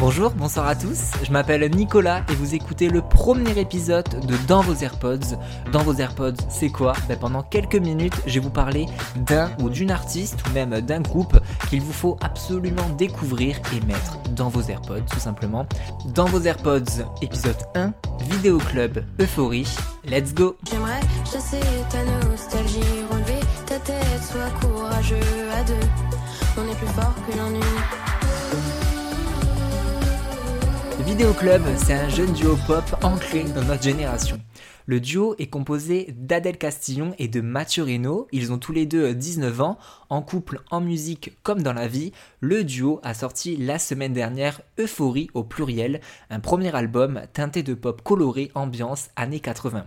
Bonjour, bonsoir à tous, je m'appelle Nicolas et vous écoutez le premier épisode de Dans vos AirPods. Dans vos AirPods, c'est quoi? Ben Pendant quelques minutes, je vais vous parler d'un ou d'une artiste ou même d'un groupe qu'il vous faut absolument découvrir et mettre dans vos AirPods tout simplement. Dans vos AirPods, épisode 1, Vidéo Club Euphorie. Let's go J'aimerais chasser ta nostalgie, relever ta tête, sois courageux à deux. On est plus fort que l'ennui. Vidéo Club, c'est un jeune duo pop ancré dans notre génération. Le duo est composé d'Adèle Castillon et de Mathieu Reynaud. Ils ont tous les deux 19 ans. En couple, en musique comme dans la vie, le duo a sorti la semaine dernière Euphorie au pluriel, un premier album teinté de pop coloré ambiance années 80.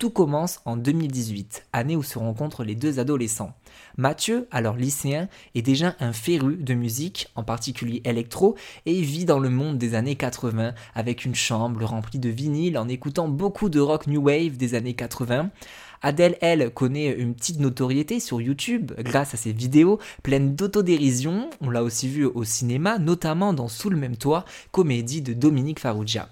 Tout commence en 2018, année où se rencontrent les deux adolescents. Mathieu, alors lycéen, est déjà un féru de musique, en particulier électro, et vit dans le monde des années 80 avec une chambre remplie de vinyles en écoutant beaucoup de rock new wave des années 80. Adèle, elle, connaît une petite notoriété sur YouTube grâce à ses vidéos pleines d'autodérision. On l'a aussi vu au cinéma, notamment dans Sous le même toit, comédie de Dominique Farrugia.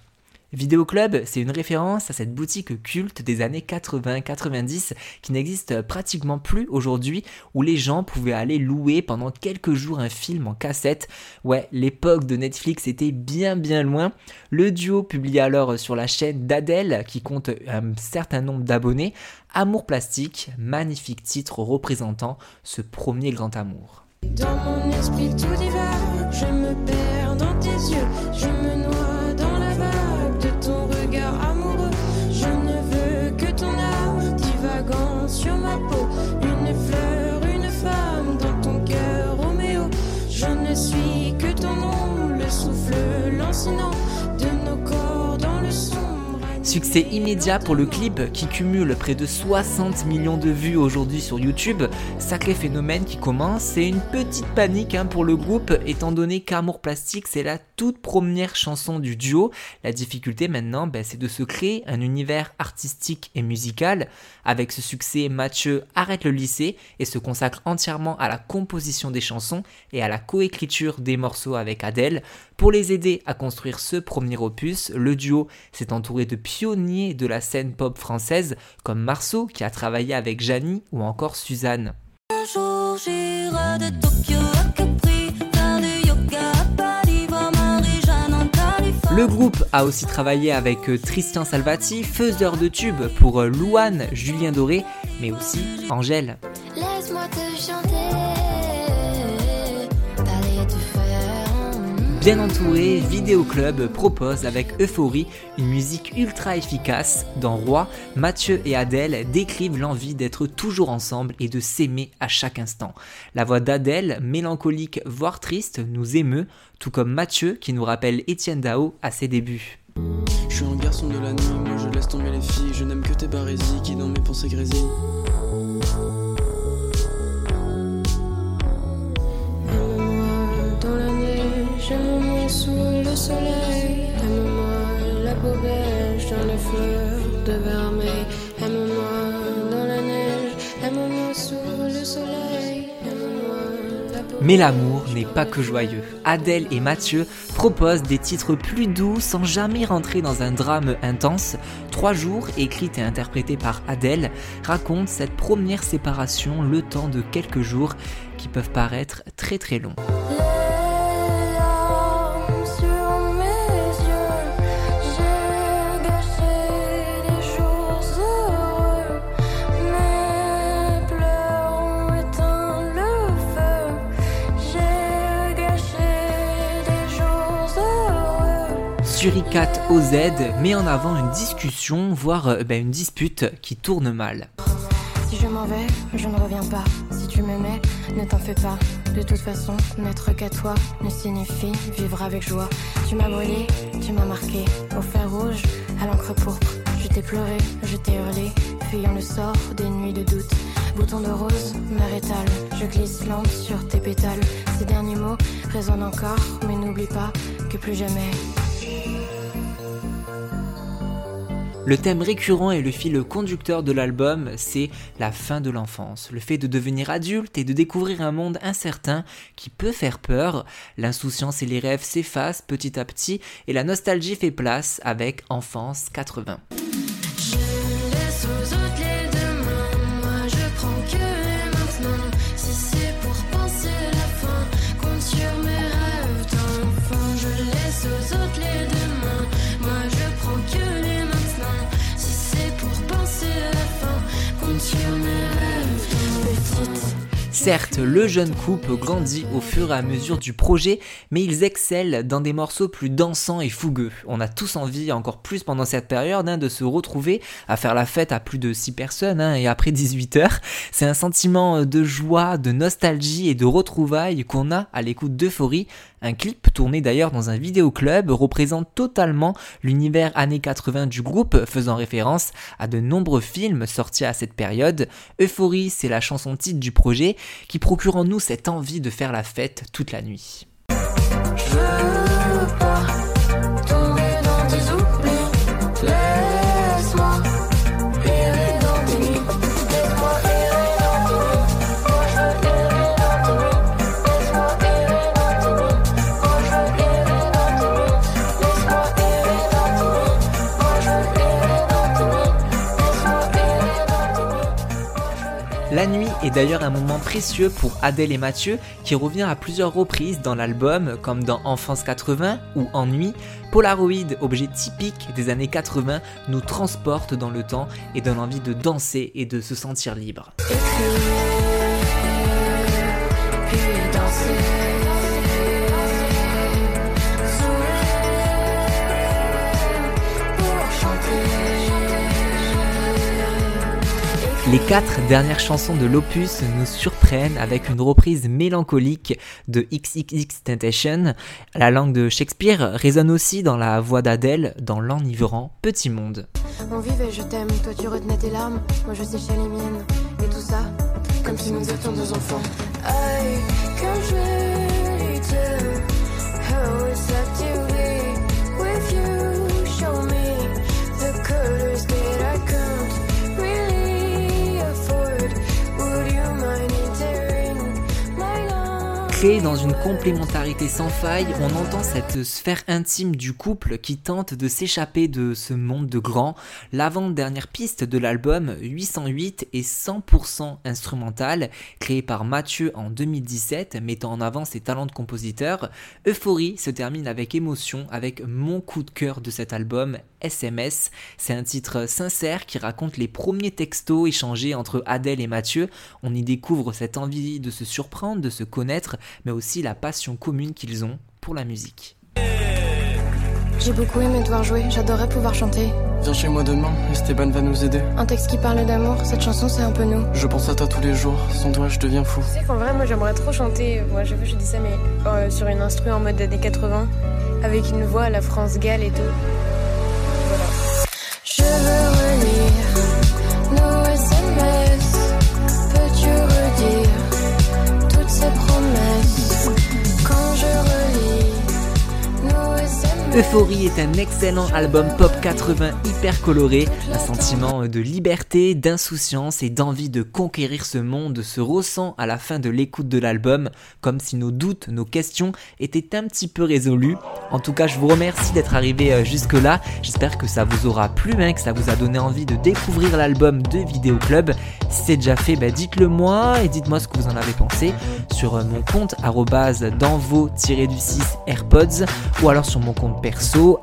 Vidéo Club, c'est une référence à cette boutique culte des années 80-90 qui n'existe pratiquement plus aujourd'hui, où les gens pouvaient aller louer pendant quelques jours un film en cassette. Ouais, l'époque de Netflix était bien bien loin. Le duo publie alors sur la chaîne d'Adèle, qui compte un certain nombre d'abonnés, Amour plastique, magnifique titre représentant ce premier grand amour. Dans mon esprit tout divers, je me perds Succès immédiat pour le clip qui cumule près de 60 millions de vues aujourd'hui sur YouTube. Sacré phénomène qui commence. C'est une petite panique hein, pour le groupe étant donné qu'Amour Plastique c'est la toute première chanson du duo. La difficulté maintenant ben, c'est de se créer un univers artistique et musical. Avec ce succès, Mathieu arrête le lycée et se consacre entièrement à la composition des chansons et à la coécriture des morceaux avec Adèle. Pour les aider à construire ce premier opus, le duo s'est entouré de pionniers de la scène pop française comme Marceau qui a travaillé avec Janie ou encore Suzanne. Jour de Tokyo à Capri, yoga à. Le groupe a aussi travaillé avec euh, Tristan Salvati, faiseur de tubes pour euh, Louane, Julien Doré, mais aussi Angèle. Laisse-moi te chanter, Bien entouré, Vidéo Club propose avec Euphorie une musique ultra efficace. Dans Roi, Mathieu et Adèle décrivent l'envie d'être toujours ensemble et de s'aimer à chaque instant. La voix d'Adèle, mélancolique voire triste, nous émeut, tout comme Mathieu qui nous rappelle Étienne Dao à ses débuts. Je suis un garçon de la je laisse tomber les filles, je n'aime que tes qui dans mes pensées. Sous le soleil. Aime-moi la peau beige dans les fleurs de vermeil. Aime-moi dans la neige, aime-moi sous le soleil. Aime-moi la peau Mais l'amour n'est pas que joyeux. Adèle et Mathieu proposent des titres plus doux sans jamais rentrer dans un drame intense. Trois jours, écrite et interprétée par Adèle, racontent cette première séparation le temps de quelques jours qui peuvent paraître très très longs. Suricat OZ met en avant une discussion, voire euh, ben, une dispute qui tourne mal. Si je m'en vais, je ne reviens pas. Si tu m'aimais, ne t'en fais pas. De toute façon, n'être qu'à toi ne signifie vivre avec joie. Tu m'as brûlé, tu m'as marqué. Au fer rouge, à l'encre pourpre. Je t'ai pleuré, je t'ai hurlé, fuyant le sort des nuits de doute. Bouton de rose, mer étale. Je glisse lente sur tes pétales. Ces derniers mots résonnent encore, mais n'oublie pas que plus jamais. Le thème récurrent et le fil conducteur de l'album, c'est la fin de l'enfance, le fait de devenir adulte et de découvrir un monde incertain qui peut faire peur. L'insouciance et les rêves s'effacent petit à petit et la nostalgie fait place avec Enfance 80. Certes, le jeune couple grandit au fur et à mesure du projet, mais ils excellent dans des morceaux plus dansants et fougueux. On a tous envie, encore plus pendant cette période, hein, de se retrouver à faire la fête à plus de 6 personnes hein, et après 18 heures. C'est un sentiment de joie, de nostalgie et de retrouvailles qu'on a à l'écoute d'Euphorie. Un clip tourné d'ailleurs dans un vidéoclub représente totalement l'univers années 80 du groupe, faisant référence à de nombreux films sortis à cette période. Euphorie, c'est la chanson titre du projet qui procure en nous cette envie de faire la fête toute la nuit. Est d'ailleurs un moment précieux pour Adèle et Mathieu qui revient à plusieurs reprises dans l'album comme dans Enfance 80 ou Ennui. Polaroid, objet typique des années 80, nous transporte dans le temps et donne envie de danser et de se sentir libre. Les quatre dernières chansons de l'opus nous surprennent avec une reprise mélancolique de XXX Temptation. La langue de Shakespeare résonne aussi dans la voix d'Adèle dans l'enivrant Petit Monde. On vivait, je t'aime, toi tu retenais tes larmes, moi je séchais les. Et tout ça, comme si nous étions deux enfants. Can how Créé dans une complémentarité sans faille, on entend cette sphère intime du couple qui tente de s'échapper de ce monde de grands. L'avant-dernière piste de l'album 808 est 100% instrumentale, créée par Mathieu en 2017, mettant en avant ses talents de compositeur. Euphorie se termine avec émotion avec mon coup de cœur de cet album, SMS. C'est un titre sincère qui raconte les premiers textos échangés entre Adèle et Mathieu. On y découvre cette envie de se surprendre, de se connaître, mais aussi la passion commune qu'ils ont pour la musique. J'ai beaucoup aimé devoir jouer, j'adorais pouvoir chanter. Viens chez moi demain, Esteban va nous aider. Un texte qui parle d'amour, cette chanson c'est un peu nous. Je pense à toi tous les jours, sans toi je deviens fou. Tu sais qu'en vrai, moi j'aimerais trop chanter. Moi, je, je dis ça, mais euh, sur une instru en mode années 80, avec une voix à la France Gall et tout. Voilà. Je veux relire nos SMS. Peux-tu redire toutes ces Euphorie est un excellent album pop 80 hyper coloré, un sentiment de liberté, d'insouciance et d'envie de conquérir ce monde se ressent à la fin de l'écoute de l'album, comme si nos doutes, nos questions étaient un petit peu résolus. En tout cas, je vous remercie d'être arrivé euh, jusque-là, j'espère que ça vous aura plu, hein, que ça vous a donné envie de découvrir l'album de Vidéo Club. Si c'est déjà fait, bah, dites-le moi et dites-moi ce que vous en avez pensé sur euh, mon compte arrobase dans vos du 6 AirPods ou alors sur mon compte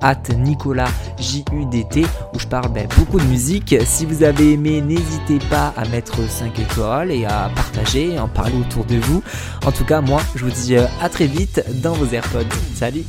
at Nicolas JUDT où je parle ben, beaucoup de musique. Si vous avez aimé, n'hésitez pas à mettre 5 étoiles et à partager, en parler autour de vous. En tout cas, moi, je vous dis euh, à très vite dans vos AirPods. Salut